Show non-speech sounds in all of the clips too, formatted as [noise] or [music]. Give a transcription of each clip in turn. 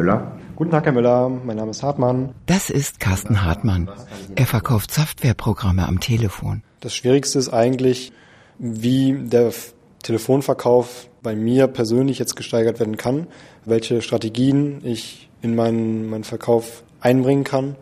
Müller. Guten Tag, Herr Müller. Mein Name ist Hartmann. Das ist Carsten Hartmann. Er verkauft Softwareprogramme am Telefon. Das Schwierigste ist eigentlich, wie der Telefonverkauf bei mir persönlich jetzt gesteigert werden kann, welche Strategien ich in meinen, meinen Verkauf einbringen kann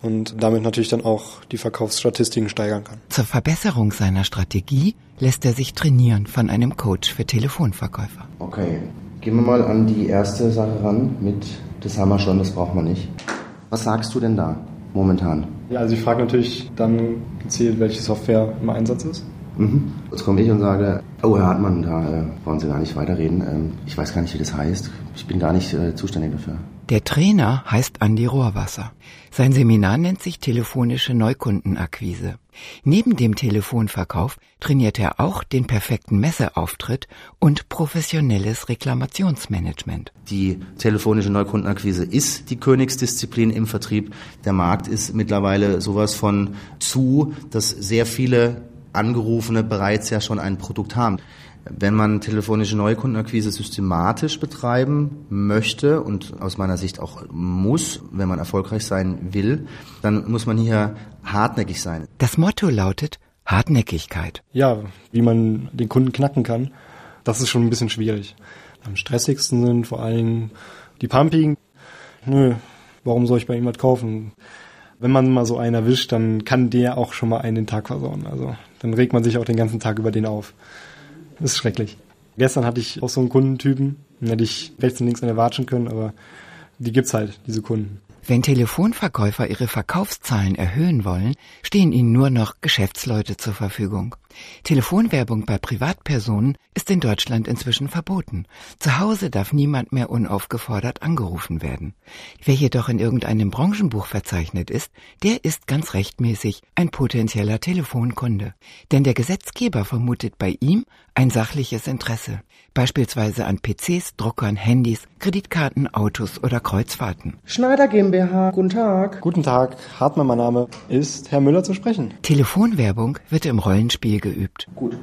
und damit natürlich dann auch die Verkaufsstatistiken steigern kann. Zur Verbesserung seiner Strategie lässt er sich trainieren von einem Coach für Telefonverkäufer. Okay, gehen wir mal an die erste Sache ran mit, das haben wir schon, das braucht man nicht. Was sagst du denn da momentan? Ja, also ich frage natürlich dann gezielt, welche Software im Einsatz ist. Mhm. Jetzt komme ich und sage, oh Herr Hartmann, da äh, wollen Sie gar nicht weiterreden. Ähm, ich weiß gar nicht, wie das heißt. Ich bin gar nicht äh, zuständig dafür. Der Trainer heißt Andi Rohrwasser. Sein Seminar nennt sich telefonische Neukundenakquise. Neben dem Telefonverkauf trainiert er auch den perfekten Messeauftritt und professionelles Reklamationsmanagement. Die telefonische Neukundenakquise ist die Königsdisziplin im Vertrieb. Der Markt ist mittlerweile sowas von zu, dass sehr viele Angerufene bereits ja schon ein Produkt haben. Wenn man telefonische Neukundenakquise systematisch betreiben möchte und aus meiner Sicht auch muss, wenn man erfolgreich sein will, dann muss man hier hartnäckig sein. Das Motto lautet Hartnäckigkeit. Ja, wie man den Kunden knacken kann, das ist schon ein bisschen schwierig. Am stressigsten sind vor allem die Pumpigen. Nö, warum soll ich bei ihm was kaufen? Wenn man mal so einen erwischt, dann kann der auch schon mal einen den Tag versauen. Also dann regt man sich auch den ganzen Tag über den auf. Das ist schrecklich. Gestern hatte ich auch so einen Kundentypen, den hätte ich rechts und links an der watschen können, aber die gibt's halt, diese Kunden. Wenn Telefonverkäufer ihre Verkaufszahlen erhöhen wollen, stehen ihnen nur noch Geschäftsleute zur Verfügung. Telefonwerbung bei Privatpersonen ist in Deutschland inzwischen verboten. Zu Hause darf niemand mehr unaufgefordert angerufen werden. Wer jedoch in irgendeinem Branchenbuch verzeichnet ist, der ist ganz rechtmäßig ein potenzieller Telefonkunde. Denn der Gesetzgeber vermutet bei ihm ein sachliches Interesse, beispielsweise an PCs, Druckern, Handys, Kreditkarten, Autos oder Kreuzfahrten. Schneider GmbH, guten Tag. Guten Tag, Hartmann, mein Name. Ist Herr Müller zu sprechen? Telefonwerbung wird im Rollenspiel geübt. Gut,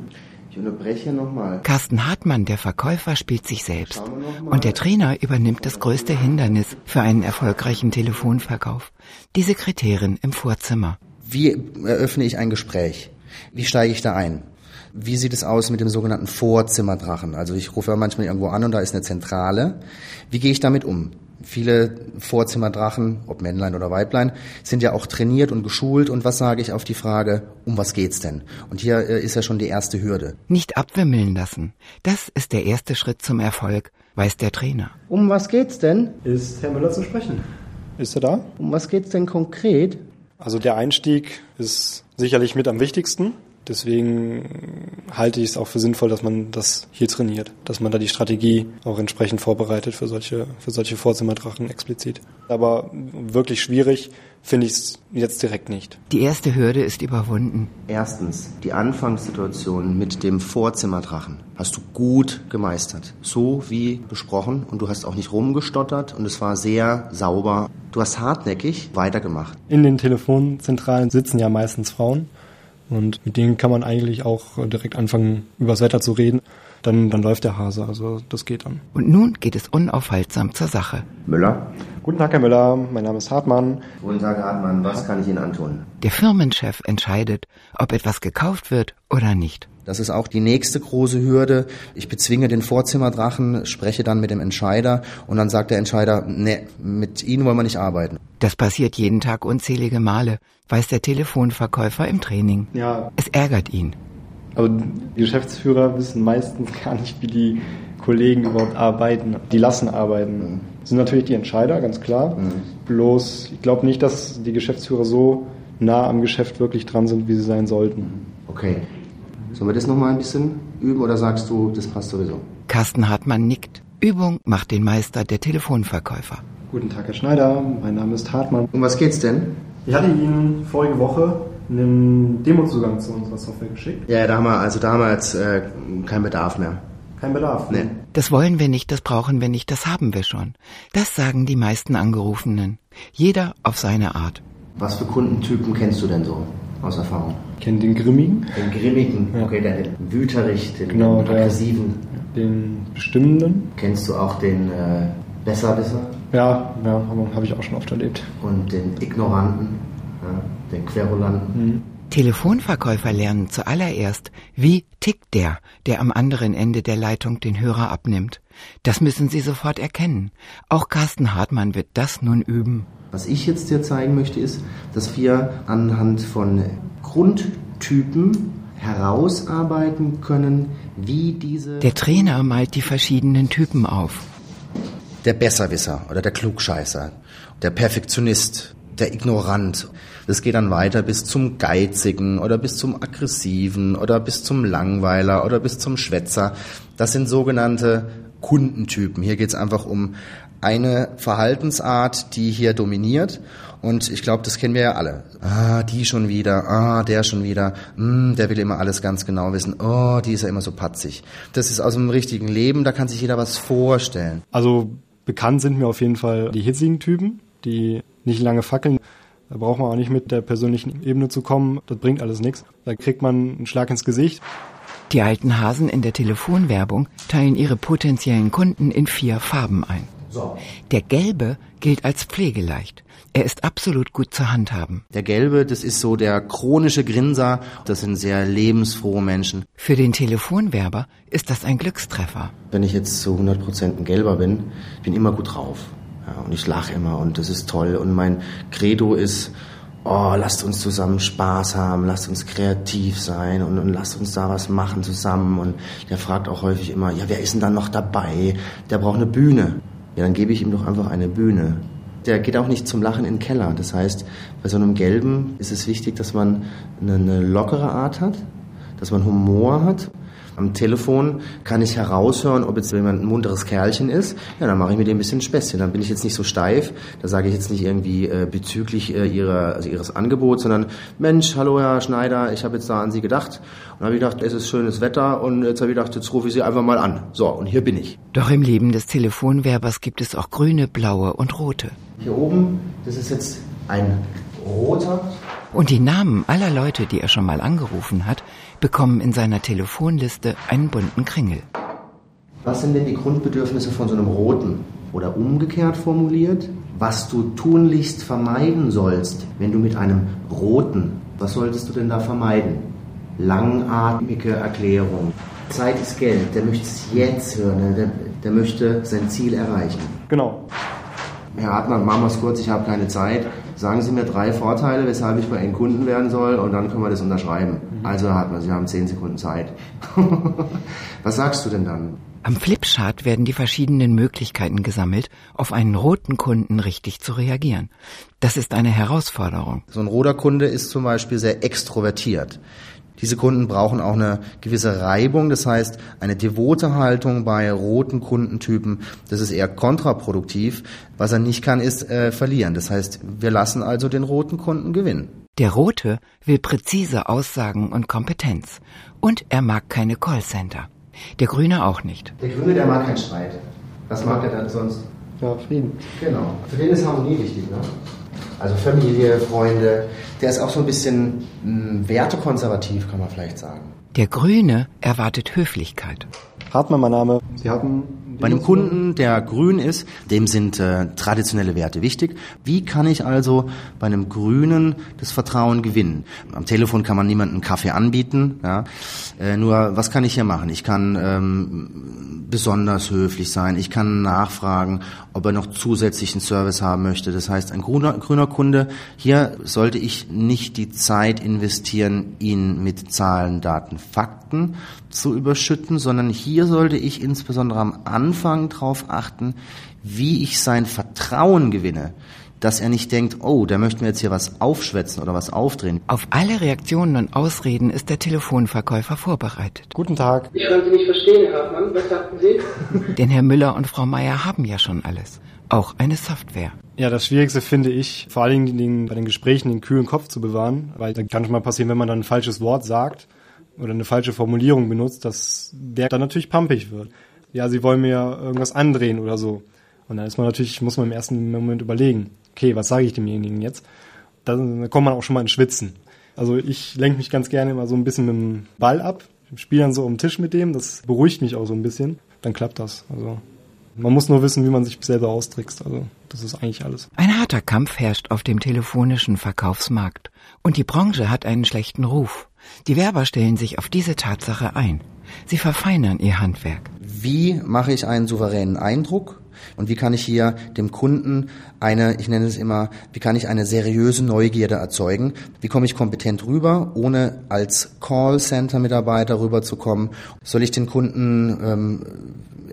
ich unterbreche nochmal. Carsten Hartmann, der Verkäufer, spielt sich selbst. Und der Trainer übernimmt das größte Hindernis für einen erfolgreichen Telefonverkauf. Die Sekretärin im Vorzimmer. Wie eröffne ich ein Gespräch? Wie steige ich da ein? Wie sieht es aus mit dem sogenannten Vorzimmerdrachen? Also ich rufe ja manchmal irgendwo an und da ist eine Zentrale. Wie gehe ich damit um? Viele Vorzimmerdrachen, ob Männlein oder Weiblein, sind ja auch trainiert und geschult. Und was sage ich auf die Frage, um was geht's denn? Und hier äh, ist ja schon die erste Hürde. Nicht abwimmeln lassen. Das ist der erste Schritt zum Erfolg, weiß der Trainer. Um was geht's denn? Ist Herr Müller zu sprechen? Ist er da? Um was geht's denn konkret? Also der Einstieg ist sicherlich mit am wichtigsten. Deswegen halte ich es auch für sinnvoll, dass man das hier trainiert, dass man da die Strategie auch entsprechend vorbereitet für solche, für solche Vorzimmerdrachen explizit. Aber wirklich schwierig finde ich es jetzt direkt nicht. Die erste Hürde ist überwunden. Erstens, die Anfangssituation mit dem Vorzimmerdrachen hast du gut gemeistert. So wie besprochen und du hast auch nicht rumgestottert und es war sehr sauber. Du hast hartnäckig weitergemacht. In den Telefonzentralen sitzen ja meistens Frauen. Und mit denen kann man eigentlich auch direkt anfangen, übers Wetter zu reden. Dann, dann läuft der Hase, also das geht dann. Und nun geht es unaufhaltsam zur Sache. Müller? Guten Tag, Herr Müller. Mein Name ist Hartmann. Guten Tag, Herr Hartmann. Was kann ich Ihnen antun? Der Firmenchef entscheidet, ob etwas gekauft wird oder nicht. Das ist auch die nächste große Hürde. Ich bezwinge den Vorzimmerdrachen, spreche dann mit dem Entscheider und dann sagt der Entscheider, nee, mit Ihnen wollen wir nicht arbeiten. Das passiert jeden Tag unzählige Male, weiß der Telefonverkäufer im Training. Ja. Es ärgert ihn. Aber die Geschäftsführer wissen meistens gar nicht, wie die Kollegen überhaupt arbeiten. Die lassen arbeiten. Das sind natürlich die Entscheider, ganz klar. Mhm. Bloß, ich glaube nicht, dass die Geschäftsführer so nah am Geschäft wirklich dran sind, wie sie sein sollten. Okay. Sollen wir das nochmal ein bisschen üben oder sagst du, das passt sowieso? Carsten Hartmann nickt. Übung macht den Meister der Telefonverkäufer. Guten Tag, Herr Schneider. Mein Name ist Hartmann. Um was geht's denn? Ich hatte Ihnen vorige Woche einen Demozugang zu unserer Software geschickt. Ja, da haben wir, also da haben wir jetzt äh, keinen Bedarf mehr. Kein Bedarf. Nee. Das wollen wir nicht, das brauchen wir nicht, das haben wir schon. Das sagen die meisten Angerufenen. Jeder auf seine Art. Was für Kundentypen kennst du denn so aus Erfahrung? Kennt den Grimmigen, Den grimmigen, Ja. okay, den wüterich, den Genau, aggressiven. den Bestimmenden. Kennst du auch den äh, Besserwisser? Ja, ja, habe ich auch schon oft erlebt. Und den Ignoranten, ja, den Querulanten. Mhm. Telefonverkäufer lernen zuallererst, wie tickt der, der am anderen Ende der Leitung den Hörer abnimmt. Das müssen Sie sofort erkennen. Auch Carsten Hartmann wird das nun üben. Was ich jetzt dir zeigen möchte, ist, dass wir anhand von Grundtypen herausarbeiten können, wie diese. Der Trainer malt die verschiedenen Typen auf. Der Besserwisser oder der Klugscheißer, der Perfektionist, der Ignorant. Das geht dann weiter bis zum Geizigen oder bis zum Aggressiven oder bis zum Langweiler oder bis zum Schwätzer. Das sind sogenannte Kundentypen. Hier geht es einfach um eine Verhaltensart, die hier dominiert. Und ich glaube, das kennen wir ja alle. Ah, die schon wieder, ah, der schon wieder, mm, der will immer alles ganz genau wissen. Oh, die ist ja immer so patzig. Das ist aus dem richtigen Leben, da kann sich jeder was vorstellen. Also bekannt sind mir auf jeden Fall die hitzigen Typen, die nicht lange fackeln. Da braucht man auch nicht mit der persönlichen Ebene zu kommen. Das bringt alles nichts. Da kriegt man einen Schlag ins Gesicht. Die alten Hasen in der Telefonwerbung teilen ihre potenziellen Kunden in vier Farben ein. So. Der gelbe gilt als pflegeleicht. Er ist absolut gut zu handhaben. Der gelbe, das ist so der chronische Grinser. Das sind sehr lebensfrohe Menschen. Für den Telefonwerber ist das ein Glückstreffer. Wenn ich jetzt zu 100 Prozent ein gelber bin, bin immer gut drauf. Ja, und ich lache immer und das ist toll. Und mein Credo ist, oh, lasst uns zusammen Spaß haben, lasst uns kreativ sein und, und lasst uns da was machen zusammen. Und der fragt auch häufig immer, ja, wer ist denn dann noch dabei? Der braucht eine Bühne. Ja, dann gebe ich ihm doch einfach eine Bühne. Der geht auch nicht zum Lachen in den Keller. Das heißt, bei so einem Gelben ist es wichtig, dass man eine, eine lockere Art hat, dass man Humor hat am Telefon kann ich heraushören, ob jetzt jemand ein munteres Kerlchen ist. Ja, dann mache ich mit dem ein bisschen Späßchen. Dann bin ich jetzt nicht so steif. Da sage ich jetzt nicht irgendwie äh, bezüglich äh, ihrer, also ihres Angebots, sondern Mensch, hallo Herr Schneider, ich habe jetzt da an Sie gedacht. Und habe ich gedacht, es ist schönes Wetter und jetzt habe ich gedacht, jetzt rufe ich Sie einfach mal an. So, und hier bin ich. Doch im Leben des Telefonwerbers gibt es auch grüne, blaue und rote. Hier oben, das ist jetzt ein roter. Und die Namen aller Leute, die er schon mal angerufen hat, bekommen in seiner Telefonliste einen bunten Kringel. Was sind denn die Grundbedürfnisse von so einem Roten? Oder umgekehrt formuliert, was du tunlichst vermeiden sollst, wenn du mit einem Roten, was solltest du denn da vermeiden? Langatmige Erklärung. Zeit ist Geld, der möchte es jetzt hören, der, der möchte sein Ziel erreichen. Genau. Herr Hartmann, machen wir es kurz, ich habe keine Zeit. Sagen Sie mir drei Vorteile, weshalb ich bei Ihnen Kunden werden soll und dann können wir das unterschreiben. Mhm. Also Herr Hartmann, Sie haben zehn Sekunden Zeit. [laughs] Was sagst du denn dann? Am Flipchart werden die verschiedenen Möglichkeiten gesammelt, auf einen roten Kunden richtig zu reagieren. Das ist eine Herausforderung. So ein roter Kunde ist zum Beispiel sehr extrovertiert. Diese Kunden brauchen auch eine gewisse Reibung, das heißt eine devote Haltung bei roten Kundentypen, das ist eher kontraproduktiv. Was er nicht kann, ist äh, verlieren. Das heißt, wir lassen also den roten Kunden gewinnen. Der Rote will präzise Aussagen und Kompetenz. Und er mag keine Callcenter. Der Grüne auch nicht. Der Grüne, der mag keinen Streit. Was mag er dann sonst? Ja, Frieden. Genau. Für den ist Harmonie wichtig, ne? Also Familie, Freunde. Der ist auch so ein bisschen mh, hm, wertekonservativ, kann man vielleicht sagen. Der Grüne erwartet Höflichkeit. Hartmann, mein Name. Sie hatten bei einem Kunden, der grün ist, dem sind äh, traditionelle Werte wichtig. Wie kann ich also bei einem Grünen das Vertrauen gewinnen? Am Telefon kann man niemandem Kaffee anbieten. Ja? Äh, nur was kann ich hier machen? Ich kann ähm, besonders höflich sein. Ich kann nachfragen, ob er noch zusätzlichen Service haben möchte. Das heißt, ein grüner, grüner Kunde, hier sollte ich nicht die Zeit investieren, ihn mit Zahlen, Daten, Fakten zu überschütten, sondern hier sollte ich insbesondere am Anfang darauf achten, wie ich sein Vertrauen gewinne dass er nicht denkt, oh, der möchte mir jetzt hier was aufschwätzen oder was aufdrehen. Auf alle Reaktionen und Ausreden ist der Telefonverkäufer vorbereitet. Guten Tag. Ich kann Sie nicht verstehen, Herr Hartmann. Was sagten Sie? [laughs] Denn Herr Müller und Frau Meier haben ja schon alles. Auch eine Software. Ja, das Schwierigste finde ich, vor allen Dingen bei den Gesprächen den kühlen Kopf zu bewahren, weil da kann schon mal passieren, wenn man dann ein falsches Wort sagt oder eine falsche Formulierung benutzt, dass der dann natürlich pampig wird. Ja, sie wollen mir irgendwas andrehen oder so. Und dann ist man natürlich, muss man im ersten Moment überlegen, okay, was sage ich demjenigen jetzt? Dann kommt man auch schon mal ins Schwitzen. Also ich lenke mich ganz gerne immer so ein bisschen mit dem Ball ab, spiele dann so um den Tisch mit dem, das beruhigt mich auch so ein bisschen, dann klappt das. Also Man muss nur wissen, wie man sich selber austrickst. Also das ist eigentlich alles. Ein harter Kampf herrscht auf dem telefonischen Verkaufsmarkt. Und die Branche hat einen schlechten Ruf. Die Werber stellen sich auf diese Tatsache ein. Sie verfeinern ihr Handwerk. Wie mache ich einen souveränen Eindruck? Und wie kann ich hier dem Kunden eine, ich nenne es immer, wie kann ich eine seriöse Neugierde erzeugen? Wie komme ich kompetent rüber, ohne als Callcenter-Mitarbeiter rüberzukommen? Soll ich den Kunden ähm,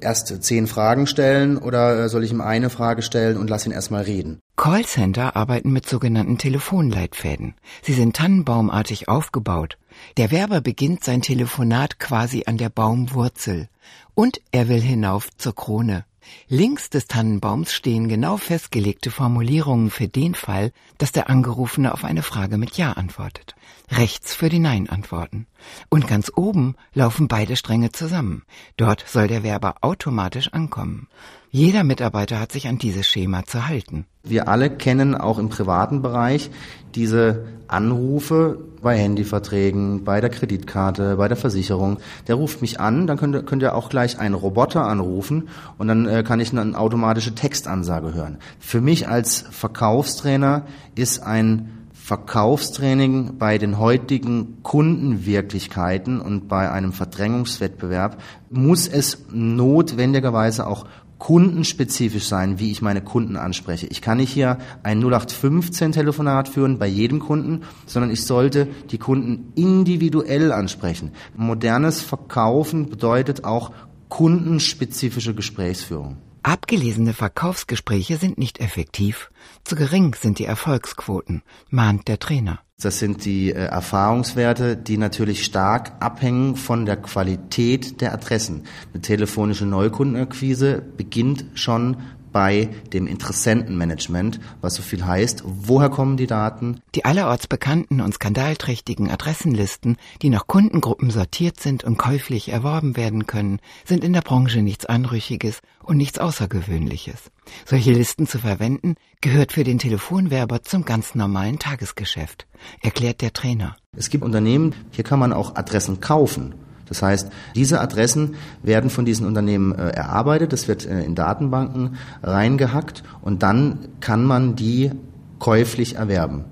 erst zehn Fragen stellen oder soll ich ihm eine Frage stellen und lass ihn erstmal reden? Callcenter arbeiten mit sogenannten Telefonleitfäden. Sie sind tannenbaumartig aufgebaut. Der Werber beginnt sein Telefonat quasi an der Baumwurzel. Und er will hinauf zur Krone. Links des Tannenbaums stehen genau festgelegte Formulierungen für den Fall, dass der Angerufene auf eine Frage mit Ja antwortet. Rechts für die Nein-Antworten. Und ganz oben laufen beide Stränge zusammen. Dort soll der Werber automatisch ankommen. Jeder Mitarbeiter hat sich an dieses Schema zu halten. Wir alle kennen auch im privaten Bereich diese Anrufe bei Handyverträgen, bei der Kreditkarte, bei der Versicherung. Der ruft mich an, dann könnt ihr, könnt ihr auch gleich einen Roboter anrufen und dann äh, kann ich eine automatische Textansage hören. Für mich als Verkaufstrainer ist ein Verkaufstraining bei den heutigen Kundenwirklichkeiten und bei einem Verdrängungswettbewerb muss es notwendigerweise auch kundenspezifisch sein, wie ich meine Kunden anspreche. Ich kann nicht hier ein 0815 Telefonat führen bei jedem Kunden, sondern ich sollte die Kunden individuell ansprechen. Modernes Verkaufen bedeutet auch kundenspezifische Gesprächsführung. Abgelesene Verkaufsgespräche sind nicht effektiv. Zu gering sind die Erfolgsquoten, mahnt der Trainer. Das sind die äh, Erfahrungswerte, die natürlich stark abhängen von der Qualität der Adressen. Eine telefonische Neukundenakquise beginnt schon bei dem Interessentenmanagement, was so viel heißt, woher kommen die Daten? Die allerorts bekannten und skandalträchtigen Adressenlisten, die nach Kundengruppen sortiert sind und käuflich erworben werden können, sind in der Branche nichts Anrüchiges und nichts Außergewöhnliches. Solche Listen zu verwenden, gehört für den Telefonwerber zum ganz normalen Tagesgeschäft, erklärt der Trainer. Es gibt Unternehmen, hier kann man auch Adressen kaufen. Das heißt, diese Adressen werden von diesen Unternehmen äh, erarbeitet, das wird äh, in Datenbanken reingehackt und dann kann man die käuflich erwerben.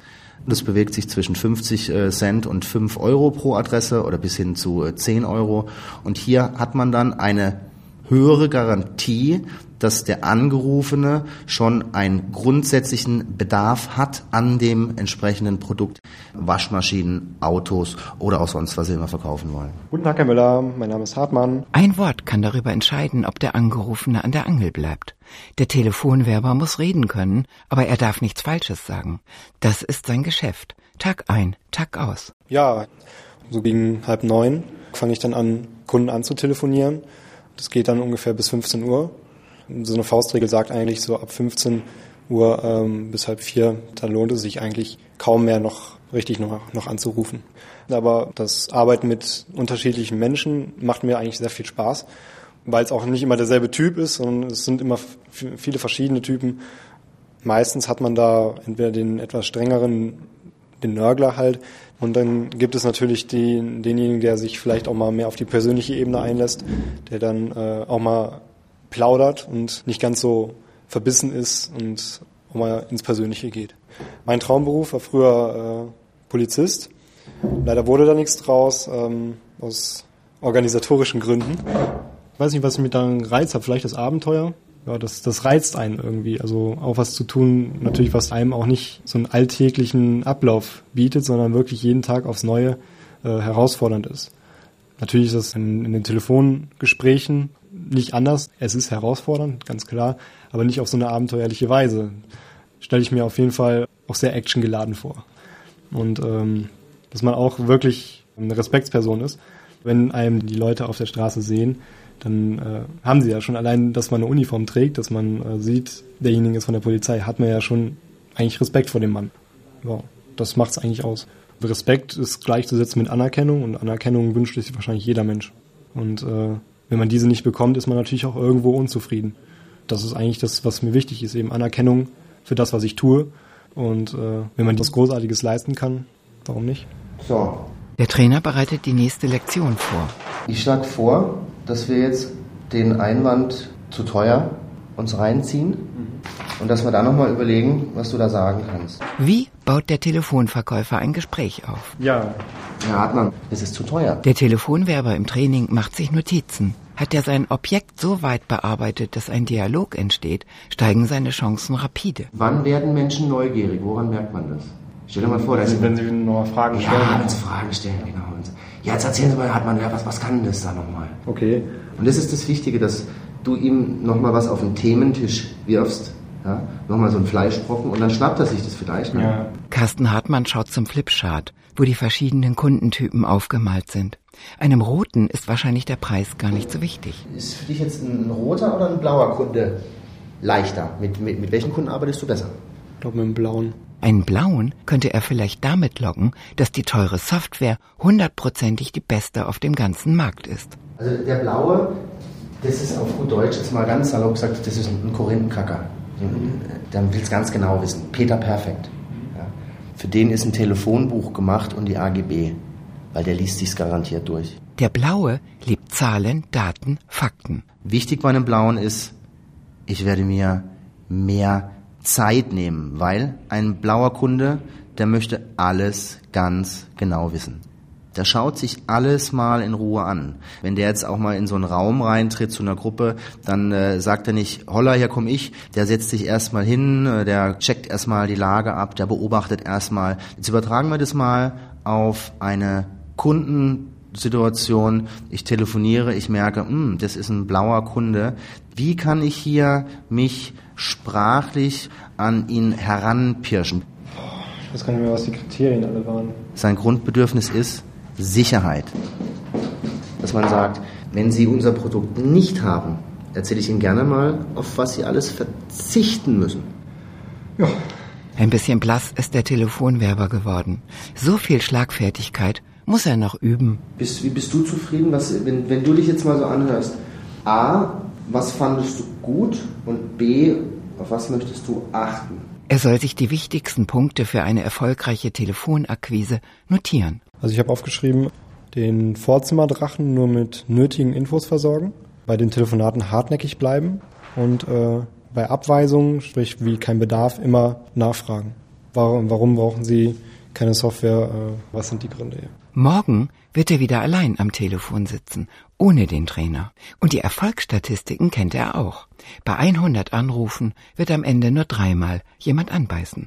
Das bewegt sich zwischen 50 äh, Cent und 5 Euro pro Adresse oder bis hin zu 10 äh, Euro. Und hier hat man dann eine höhere Garantie, dass der Angerufene schon einen grundsätzlichen Bedarf hat an dem entsprechenden Produkt. Waschmaschinen, Autos oder auch sonst, was Sie immer verkaufen wollen. Guten Tag, Herr Müller. Mein Name ist Hartmann. Ein Wort kann darüber entscheiden, ob der Angerufene an der Angel bleibt. Der Telefonwerber muss reden können, aber er darf nichts Falsches sagen. Das ist sein Geschäft. Tag ein, Tag aus. Ja, so gegen halb neun fange ich dann an, Kunden anzutelefonieren. Das geht dann ungefähr bis 15 Uhr. So eine Faustregel sagt eigentlich so ab 15 Uhr ähm, bis halb vier, dann lohnt es sich eigentlich kaum mehr noch richtig noch, noch anzurufen. Aber das Arbeiten mit unterschiedlichen Menschen macht mir eigentlich sehr viel Spaß, weil es auch nicht immer derselbe Typ ist, sondern es sind immer viele verschiedene Typen. Meistens hat man da entweder den etwas strengeren, den Nörgler halt, und dann gibt es natürlich den, denjenigen, der sich vielleicht auch mal mehr auf die persönliche Ebene einlässt, der dann äh, auch mal plaudert und nicht ganz so verbissen ist und auch mal ins Persönliche geht. Mein Traumberuf war früher äh, Polizist. Leider wurde da nichts draus, ähm, aus organisatorischen Gründen. Ich weiß nicht, was mich daran reizt hat, vielleicht das Abenteuer. Ja, das, das reizt einen irgendwie. Also auch was zu tun, natürlich, was einem auch nicht so einen alltäglichen Ablauf bietet, sondern wirklich jeden Tag aufs Neue äh, herausfordernd ist. Natürlich ist das in, in den Telefongesprächen nicht anders. Es ist herausfordernd, ganz klar, aber nicht auf so eine abenteuerliche Weise. Stelle ich mir auf jeden Fall auch sehr actiongeladen vor. Und ähm, dass man auch wirklich eine Respektsperson ist. Wenn einem die Leute auf der Straße sehen, dann äh, haben sie ja schon allein, dass man eine Uniform trägt, dass man äh, sieht, derjenige ist von der Polizei, hat man ja schon eigentlich Respekt vor dem Mann. Ja, das macht's eigentlich aus. Respekt ist gleichzusetzen mit Anerkennung und Anerkennung wünscht sich wahrscheinlich jeder Mensch. Und äh, wenn man diese nicht bekommt, ist man natürlich auch irgendwo unzufrieden. Das ist eigentlich das, was mir wichtig ist, eben Anerkennung für das, was ich tue. Und äh, wenn man was Großartiges leisten kann, warum nicht? So. Der Trainer bereitet die nächste Lektion vor. Ich schlage vor, dass wir jetzt den Einwand zu teuer uns reinziehen und dass wir dann nochmal überlegen, was du da sagen kannst. Wie baut der Telefonverkäufer ein Gespräch auf? Ja, Herr Hartmann, es ist zu teuer. Der Telefonwerber im Training macht sich Notizen. Hat er sein Objekt so weit bearbeitet, dass ein Dialog entsteht, steigen seine Chancen rapide. Wann werden Menschen neugierig? Woran merkt man das? Stell dir mal vor, da ist wenn Sie noch Fragen ja, stellen. wenn Sie Fragen stellen, genau. Ja, jetzt erzählen Sie mal, Hartmann, ja, was, was kann denn das da nochmal? Okay. Und das ist das Wichtige, dass du ihm nochmal was auf den Thementisch wirfst, ja? nochmal so einen Fleischbrocken und dann schnappt er sich das vielleicht. Ne? Ja. Carsten Hartmann schaut zum Flipchart, wo die verschiedenen Kundentypen aufgemalt sind. Einem roten ist wahrscheinlich der Preis gar nicht so wichtig. Ist für dich jetzt ein roter oder ein blauer Kunde leichter? Mit, mit, mit welchen Kunden arbeitest du besser? Ich glaube mit dem blauen. Einen blauen könnte er vielleicht damit locken, dass die teure Software hundertprozentig die beste auf dem ganzen Markt ist. Also der blaue, das ist auf gut Deutsch, jetzt mal ganz salopp gesagt, das ist ein Korinthenkacker. Der will es ganz genau wissen. Peter Perfekt. Ja. Für den ist ein Telefonbuch gemacht und die AGB, weil der liest sich's garantiert durch. Der blaue liebt Zahlen, Daten, Fakten. Wichtig bei einem blauen ist, ich werde mir mehr Zeit nehmen, weil ein blauer Kunde, der möchte alles ganz genau wissen. Der schaut sich alles mal in Ruhe an. Wenn der jetzt auch mal in so einen Raum reintritt zu einer Gruppe, dann äh, sagt er nicht, holla, hier komm ich. Der setzt sich erstmal hin, äh, der checkt erstmal die Lage ab, der beobachtet erstmal. Jetzt übertragen wir das mal auf eine Kundensituation. Ich telefoniere, ich merke, hm, das ist ein blauer Kunde. Wie kann ich hier mich sprachlich an ihn heranpirschen? Ich weiß gar nicht mehr, was die Kriterien alle waren. Sein Grundbedürfnis ist Sicherheit. Dass man sagt, wenn Sie unser Produkt nicht haben, erzähle ich Ihnen gerne mal, auf was Sie alles verzichten müssen. Ja, Ein bisschen blass ist der Telefonwerber geworden. So viel Schlagfertigkeit muss er noch üben. Bist, wie bist du zufrieden, was, wenn, wenn du dich jetzt mal so anhörst? A, was fandest du gut? Und B, auf was möchtest du achten? Er soll sich die wichtigsten Punkte für eine erfolgreiche Telefonakquise notieren. Also ich habe aufgeschrieben, den Vorzimmerdrachen nur mit nötigen Infos versorgen, bei den Telefonaten hartnäckig bleiben und äh, bei Abweisungen, sprich wie kein Bedarf, immer nachfragen. Warum, warum brauchen Sie keine Software? Äh, was sind die Gründe hier? Morgen wird er wieder allein am Telefon sitzen, ohne den Trainer. Und die Erfolgsstatistiken kennt er auch. Bei 100 Anrufen wird am Ende nur dreimal jemand anbeißen.